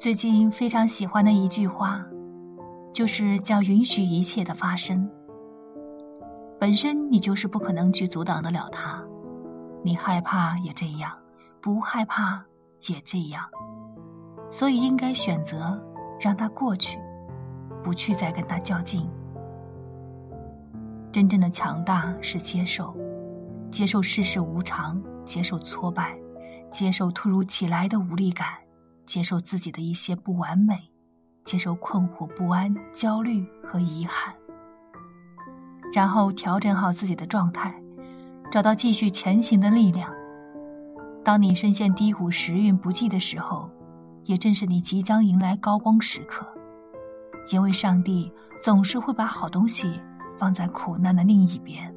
最近非常喜欢的一句话，就是叫“允许一切的发生”。本身你就是不可能去阻挡得了它，你害怕也这样，不害怕也这样，所以应该选择让它过去，不去再跟它较劲。真正的强大是接受，接受世事无常，接受挫败，接受突如其来的无力感。接受自己的一些不完美，接受困惑、不安、焦虑和遗憾，然后调整好自己的状态，找到继续前行的力量。当你深陷低谷、时运不济的时候，也正是你即将迎来高光时刻，因为上帝总是会把好东西放在苦难的另一边。